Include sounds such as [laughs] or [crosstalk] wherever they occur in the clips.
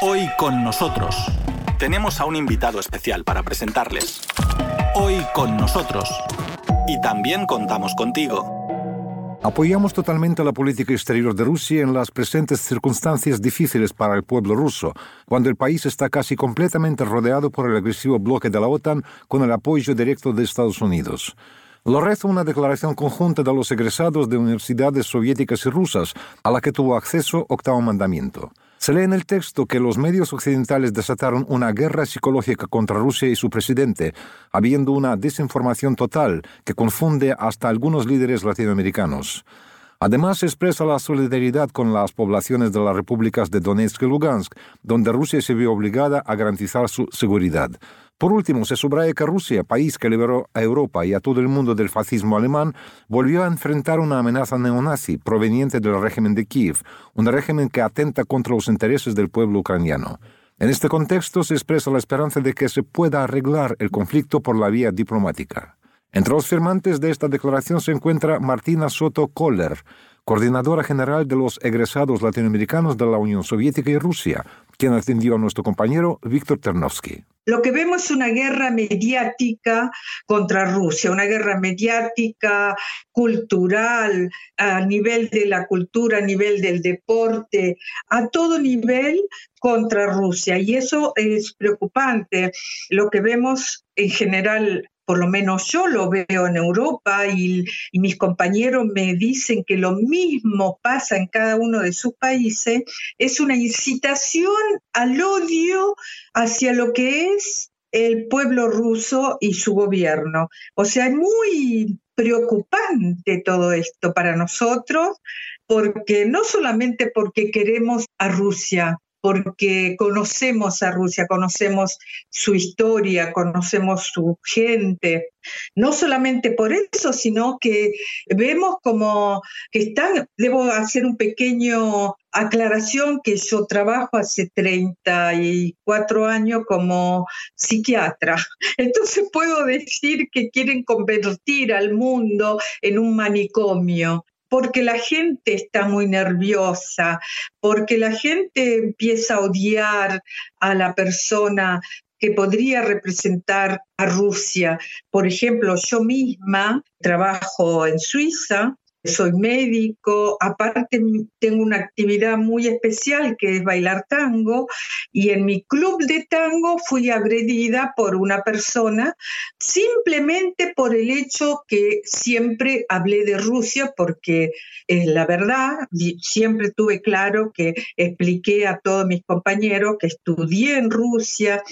Hoy con nosotros tenemos a un invitado especial para presentarles. Hoy con nosotros. Y también contamos contigo. Apoyamos totalmente la política exterior de Rusia en las presentes circunstancias difíciles para el pueblo ruso, cuando el país está casi completamente rodeado por el agresivo bloque de la OTAN con el apoyo directo de Estados Unidos. Lo reza una declaración conjunta de los egresados de universidades soviéticas y rusas, a la que tuvo acceso Octavo Mandamiento. Se lee en el texto que los medios occidentales desataron una guerra psicológica contra Rusia y su presidente, habiendo una desinformación total que confunde hasta algunos líderes latinoamericanos. Además, se expresa la solidaridad con las poblaciones de las repúblicas de Donetsk y Lugansk, donde Rusia se vio obligada a garantizar su seguridad. Por último, se subraya que Rusia, país que liberó a Europa y a todo el mundo del fascismo alemán, volvió a enfrentar una amenaza neonazi proveniente del régimen de Kiev, un régimen que atenta contra los intereses del pueblo ucraniano. En este contexto se expresa la esperanza de que se pueda arreglar el conflicto por la vía diplomática. Entre los firmantes de esta declaración se encuentra Martina Soto Koller, coordinadora general de los egresados latinoamericanos de la Unión Soviética y Rusia, quien atendió a nuestro compañero Víctor Ternovsky. Lo que vemos es una guerra mediática contra Rusia, una guerra mediática, cultural, a nivel de la cultura, a nivel del deporte, a todo nivel contra Rusia. Y eso es preocupante. Lo que vemos en general por lo menos yo lo veo en Europa y, mis compañeros me dicen que lo mismo pasa en cada uno de sus países, es una incitación al odio hacia lo que es el pueblo ruso y su gobierno. O sea, es muy preocupante todo esto para nosotros, porque no solamente porque queremos a Rusia, porque conocemos a Rusia, conocemos su historia, conocemos su gente. No solamente por eso, sino que vemos como que están, debo hacer un pequeño aclaración que yo trabajo hace 34 años como psiquiatra. [laughs] Entonces puedo decir que quieren convertir al mundo en un manicomio porque la gente está muy nerviosa, porque la gente empieza a odiar a la persona que podría representar a Rusia. Por ejemplo, yo misma trabajo en Suiza soy médico, aparte tengo una actividad muy especial que es bailar tango y en mi club de tango fui agredida por una persona simplemente por el hecho que siempre hablé de Rusia porque es la verdad, siempre tuve claro que expliqué a todos mis compañeros que estudié en Rusia,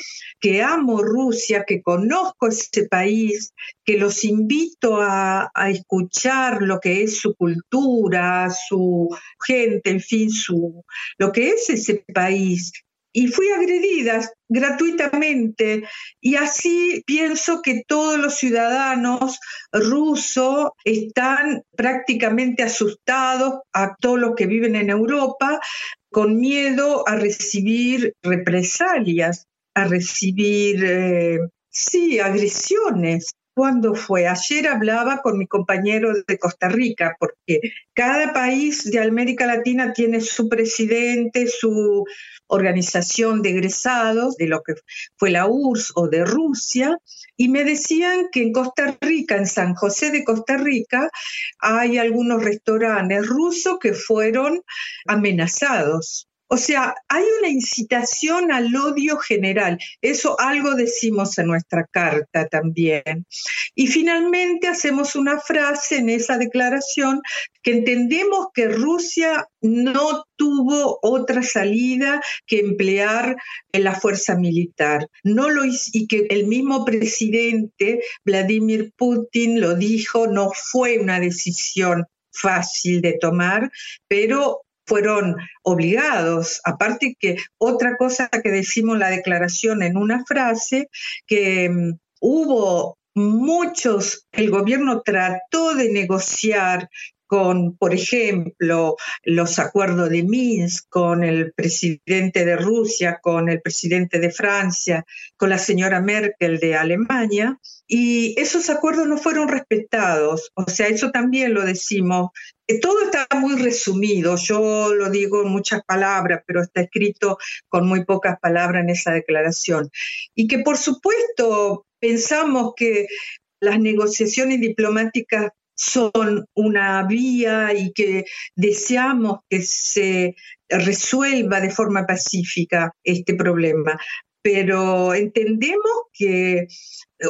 que amo Rusia, que conozco ese país, que los invito a, a escuchar lo que es su cultura, su gente, en fin, su, lo que es ese país. Y fui agredida gratuitamente y así pienso que todos los ciudadanos rusos están prácticamente asustados a todos los que viven en Europa con miedo a recibir represalias, a recibir, eh, sí, agresiones. ¿Cuándo fue? Ayer hablaba con mi compañero de Costa Rica, porque cada país de América Latina tiene su presidente, su organización de egresados, de lo que fue la URSS o de Rusia, y me decían que en Costa Rica, en San José de Costa Rica, hay algunos restaurantes rusos que fueron amenazados o sea, hay una incitación al odio general. Eso algo decimos en nuestra carta también. Y finalmente hacemos una frase en esa declaración que entendemos que Rusia no tuvo otra salida que emplear la fuerza militar. No lo y que el mismo presidente Vladimir Putin lo dijo, no fue una decisión fácil de tomar, pero fueron obligados. Aparte que otra cosa que decimos la declaración en una frase, que mm, hubo muchos, el gobierno trató de negociar con, por ejemplo, los acuerdos de Minsk, con el presidente de Rusia, con el presidente de Francia, con la señora Merkel de Alemania, y esos acuerdos no fueron respetados. O sea, eso también lo decimos. Todo está muy resumido, yo lo digo en muchas palabras, pero está escrito con muy pocas palabras en esa declaración. Y que por supuesto pensamos que las negociaciones diplomáticas son una vía y que deseamos que se resuelva de forma pacífica este problema. Pero entendemos que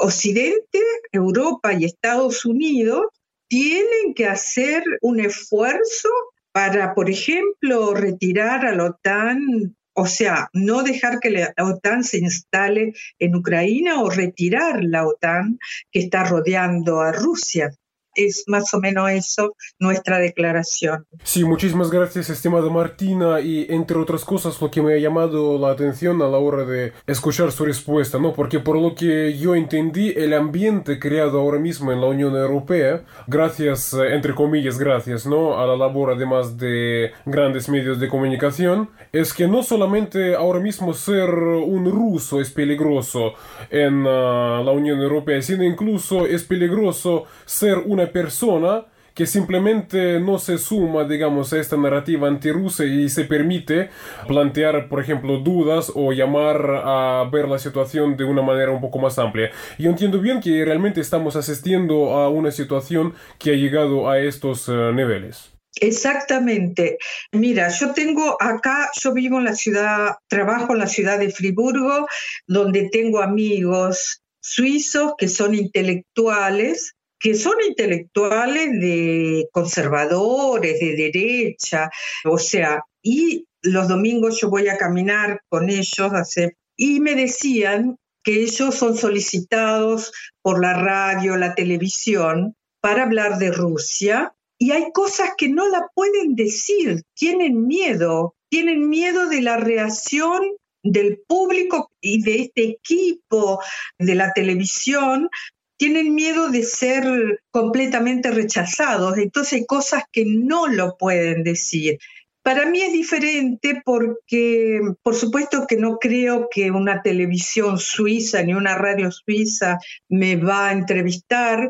Occidente, Europa y Estados Unidos tienen que hacer un esfuerzo para, por ejemplo, retirar a la OTAN o sea, no dejar que la OTAN se instale en Ucrania o retirar la OTAN que está rodeando a Rusia es más o menos eso nuestra declaración. Sí, muchísimas gracias, estimada Martina, y entre otras cosas lo que me ha llamado la atención a la hora de escuchar su respuesta, ¿no? Porque por lo que yo entendí, el ambiente creado ahora mismo en la Unión Europea, gracias, eh, entre comillas, gracias, ¿no? A la labor además de grandes medios de comunicación, es que no solamente ahora mismo ser un ruso es peligroso en ah, la Unión Europea, sino incluso es peligroso ser una persona que simplemente no se suma, digamos, a esta narrativa antirrusa y se permite plantear, por ejemplo, dudas o llamar a ver la situación de una manera un poco más amplia. Yo entiendo bien que realmente estamos asistiendo a una situación que ha llegado a estos eh, niveles. Exactamente. Mira, yo tengo acá, yo vivo en la ciudad, trabajo en la ciudad de Friburgo, donde tengo amigos suizos que son intelectuales que son intelectuales de conservadores, de derecha, o sea, y los domingos yo voy a caminar con ellos y me decían que ellos son solicitados por la radio, la televisión, para hablar de Rusia, y hay cosas que no la pueden decir, tienen miedo, tienen miedo de la reacción del público y de este equipo de la televisión tienen miedo de ser completamente rechazados, entonces hay cosas que no lo pueden decir. Para mí es diferente porque, por supuesto que no creo que una televisión suiza ni una radio suiza me va a entrevistar,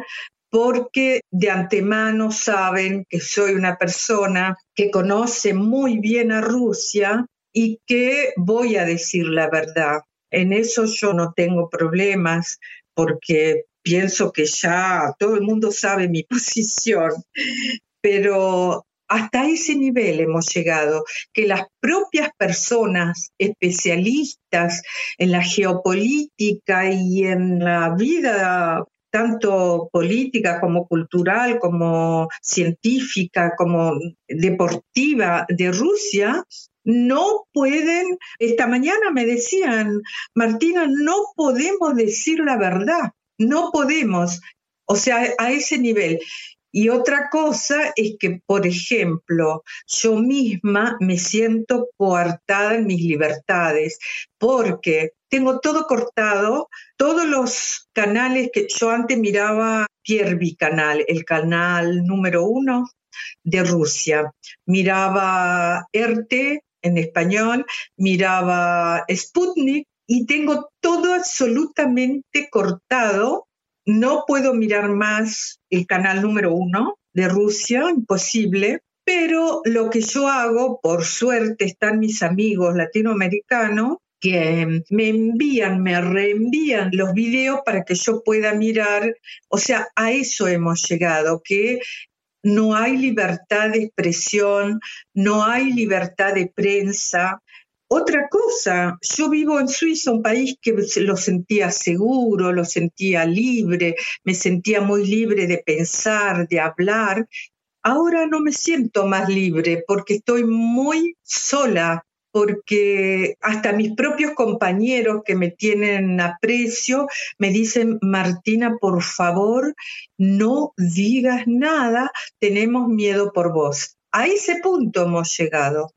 porque de antemano saben que soy una persona que conoce muy bien a Rusia y que voy a decir la verdad. En eso yo no tengo problemas porque pienso que ya todo el mundo sabe mi [laughs] posición, pero hasta ese nivel hemos llegado, que las propias personas especialistas en la geopolítica y en la vida tanto política como cultural, como científica, como deportiva de Rusia, no pueden, esta mañana me decían, Martina, no podemos decir la verdad. No podemos, o sea, a ese nivel. Y otra cosa es que, por ejemplo, yo misma me siento coartada en mis libertades porque tengo todo cortado, todos los canales que yo antes miraba, Pierre Canal, el canal número uno de Rusia, miraba RT en español, miraba Sputnik y tengo todo absolutamente cortado. No puedo mirar más el canal número uno de Rusia, imposible, pero lo que yo hago, por suerte están mis amigos latinoamericanos que me envían, me reenvían los videos para que yo pueda mirar, o sea, a eso hemos llegado, que no hay libertad de expresión, no hay libertad de prensa, otra cosa, yo vivo en Suiza, un país que lo sentía seguro, lo sentía libre, me sentía muy libre de pensar, de hablar. Ahora no me siento más libre porque estoy muy sola, porque hasta mis propios compañeros que me tienen aprecio me dicen, Martina, por favor, no digas nada, tenemos miedo por vos. A ese punto hemos llegado.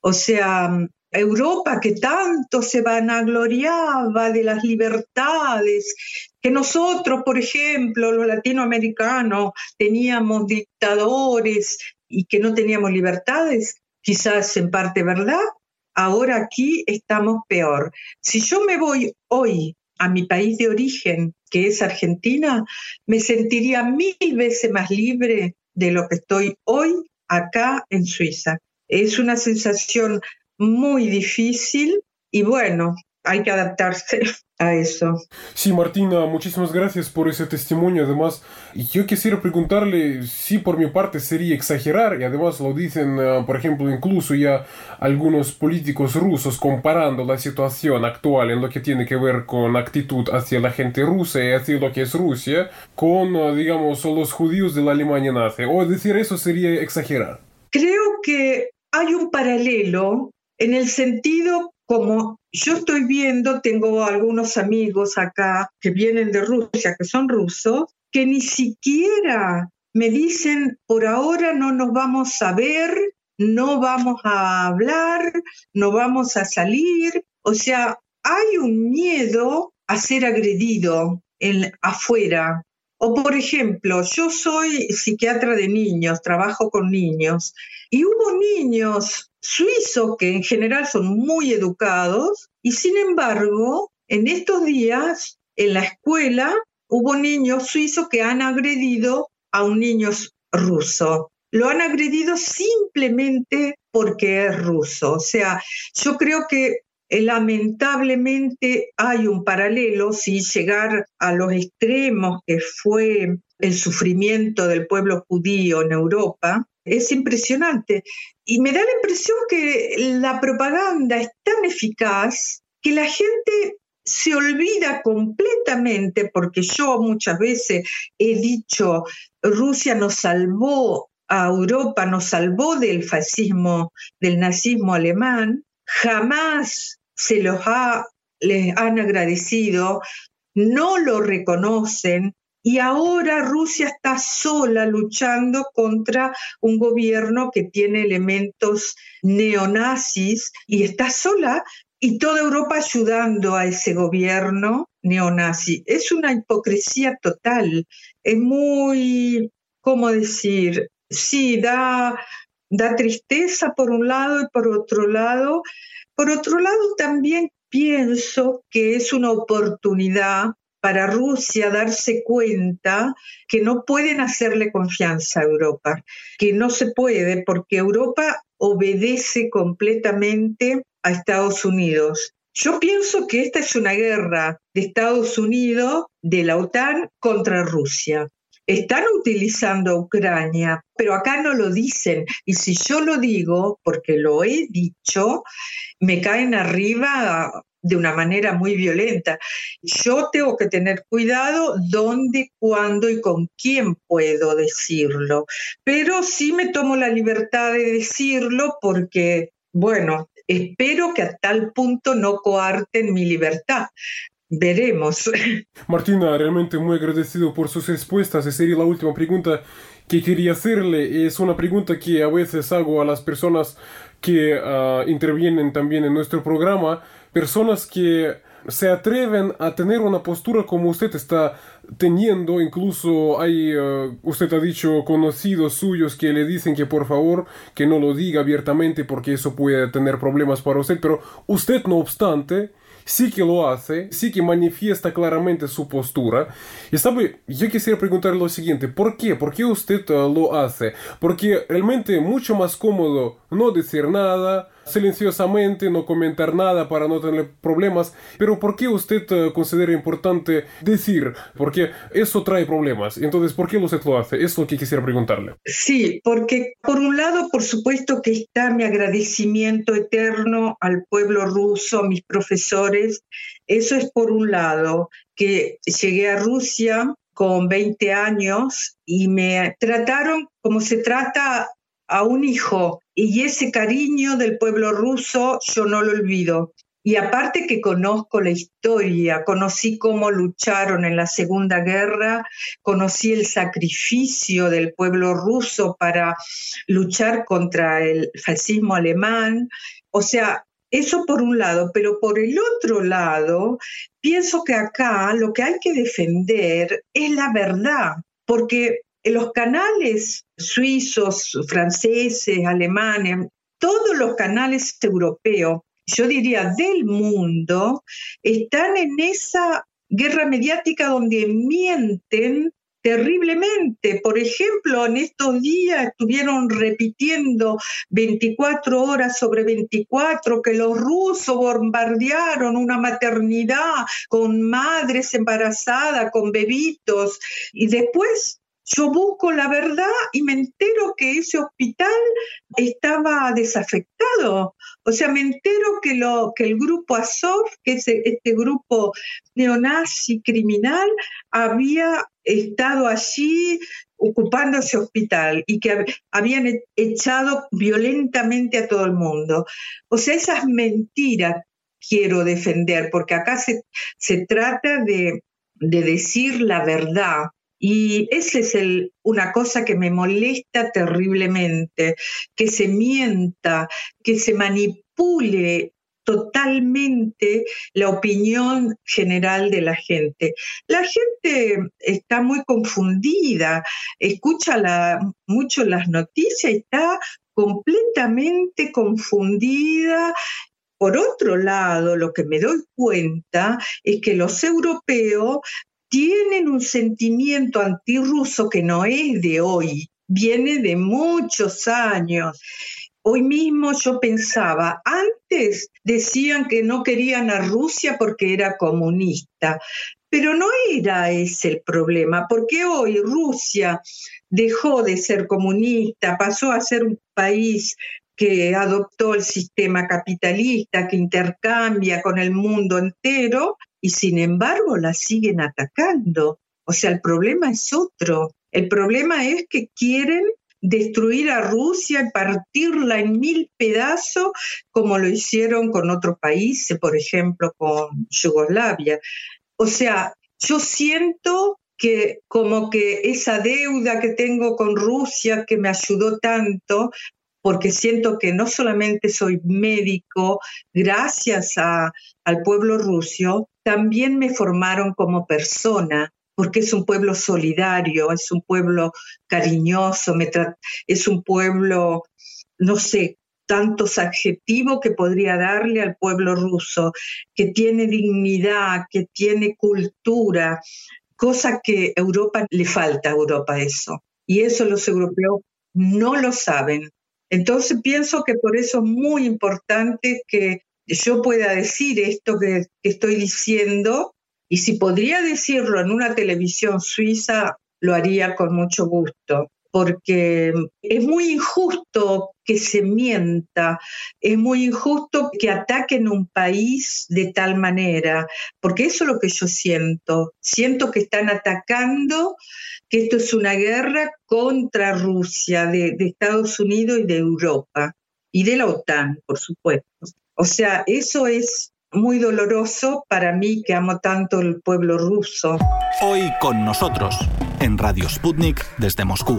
O sea, Europa que tanto se vanagloriaba de las libertades, que nosotros, por ejemplo, los latinoamericanos, teníamos dictadores y que no teníamos libertades, quizás en parte verdad, ahora aquí estamos peor. Si yo me voy hoy a mi país de origen, que es Argentina, me sentiría mil veces más libre de lo que estoy hoy acá en Suiza. Es una sensación muy difícil y bueno, hay que adaptarse [laughs] a eso. Sí, Martina, muchísimas gracias por ese testimonio. Además, yo quisiera preguntarle si por mi parte sería exagerar, y además lo dicen, eh, por ejemplo, incluso ya algunos políticos rusos comparando la situación actual en lo que tiene que ver con actitud hacia la gente rusa y hacia lo que es Rusia, con, eh, digamos, los judíos de la Alemania nazi. O decir eso sería exagerar. Creo que hay un paralelo en el sentido como yo estoy viendo, tengo algunos amigos acá que vienen de Rusia, que son rusos, que ni siquiera me dicen, por ahora no nos vamos a ver, no vamos a hablar, no vamos a salir. O sea, hay un miedo a ser agredido en, afuera. O por ejemplo, yo soy psiquiatra de niños, trabajo con niños, y hubo niños suizos que en general son muy educados y sin embargo, en estos días en la escuela hubo niños suizos que han agredido a un niño ruso. Lo han agredido simplemente porque es ruso. O sea, yo creo que eh, lamentablemente hay un paralelo si llegar a los extremos que fue el sufrimiento del pueblo judío en Europa, es impresionante. Y me da la impresión que la propaganda es tan eficaz que la gente se olvida completamente, porque yo muchas veces he dicho, Rusia nos salvó a Europa, nos salvó del fascismo, del nazismo alemán, jamás se los ha, les han agradecido, no lo reconocen, y ahora Rusia está sola luchando contra un gobierno que tiene elementos neonazis y está sola y toda Europa ayudando a ese gobierno neonazi. Es una hipocresía total. Es muy, ¿cómo decir? Sí, da, da tristeza por un lado y por otro lado. Por otro lado, también pienso que es una oportunidad para Rusia darse cuenta que no pueden hacerle confianza a Europa, que no se puede porque Europa obedece completamente a Estados Unidos. Yo pienso que esta es una guerra de Estados Unidos, de la OTAN, contra Rusia. Están utilizando a Ucrania, pero acá no lo dicen. Y si yo lo digo, porque lo he dicho, me caen arriba de una manera muy violenta. Yo tengo que tener cuidado dónde, cuándo y con quién puedo decirlo. Pero sí me tomo la libertad de decirlo porque, bueno, espero que a tal punto no coarten mi libertad. Veremos. [laughs] Martina, realmente muy agradecido por sus respuestas. Esa sería la última pregunta que quería hacerle. Es una pregunta que a veces hago a las personas que ah, intervienen también en nuestro programa personas que se atreven a tener una postura como usted está teniendo, incluso hay, eh, usted ha dicho, conocidos suyos que le dicen que por favor que no lo diga abiertamente porque eso puede tener problemas para usted, pero usted no obstante sí que lo hace, sí que manifiesta claramente su postura. Y sabe, yo quisiera preguntarle lo siguiente, ¿por qué? ¿Por qué usted eh, lo hace? Porque realmente mucho más cómodo no decir nada, silenciosamente, no comentar nada para no tener problemas. Pero ¿por qué usted eh, considera importante decir? Porque eso trae problemas. Entonces, ¿por qué usted lo hace? Es lo que quisiera preguntarle. Sí, porque por un lado, por supuesto que está mi agradecimiento eterno al pueblo ruso, a mis profesores. Eso es por un lado, que llegué a Rusia con 20 años y me trataron como se trata a un hijo y ese cariño del pueblo ruso yo no lo olvido. Y aparte que conozco la historia, conocí cómo lucharon en la Segunda Guerra, conocí el sacrificio del pueblo ruso para luchar contra el fascismo alemán. O sea, Eso por un lado, pero por el otro lado, pienso que acá lo que hay que defender es la verdad, porque los canales suizos, franceses, alemanes, todos los canales europeos, yo diría del mundo, están en esa guerra mediática donde mienten terriblemente. Por ejemplo, en estos días estuvieron repitiendo 24 horas sobre 24 que los rusos bombardearon una maternidad con madres embarazadas, con bebitos, y después yo busco la verdad y me entero que ese hospital estaba desafectado. O sea, me entero que, lo, que el grupo Azov, que es este grupo neonazi criminal, había estado allí ocupando ese hospital y que habían e-, echado violentamente a todo el mundo. O sea, esas mentiras quiero defender, porque acá se, se trata de, de decir la verdad y esa es una cosa que me molesta terriblemente, que se mienta, que se manipule totalmente la opinión general de la gente. La gente está muy confundida, escucha mucho las noticias está completamente confundida por otro lado, lo que me doy cuenta es que los europeos tienen un sentimiento antirruso que no es de hoy, viene de muchos años. Hoy mismo yo pensaba, antes decían que no querían a Rusia porque era comunista, pero no era ese el problema, porque hoy Rusia dejó de ser comunista, pasó a ser un país que adoptó el sistema capitalista, que intercambia con el mundo entero, y sin embargo la siguen atacando. O sea, el problema es otro. El problema es que quieren destruir a Rusia y partirla en mil pedazos, como lo hicieron con otros países, por ejemplo, con Yugoslavia. O sea, yo siento que como que esa deuda que tengo con Rusia, que me ayudó tanto, porque siento que no solamente soy médico gracias al pueblo ruso, también me formaron como persona, porque es un pueblo solidario, es un pueblo cariñoso, es un pueblo, no sé, tantos adjetivos que podría darle al pueblo ruso, que tiene dignidad, que tiene cultura, cosa que Europa le falta a Europa eso. Y eso los europeos no lo saben. Entonces pienso que por eso es muy importante que yo pueda decir esto que, estoy diciendo y si podría decirlo en una televisión suiza, lo haría con mucho gusto porque es muy injusto que se mienta, es muy injusto que ataquen un país de tal manera, porque eso es lo que yo siento. Siento que están atacando, que esto es una guerra contra Rusia, de, Estados Unidos y de Europa, y de la OTAN, por supuesto. O sea, eso es muy doloroso para mí que amo tanto el pueblo ruso. Hoy con nosotros, en Radio Sputnik desde Moscú.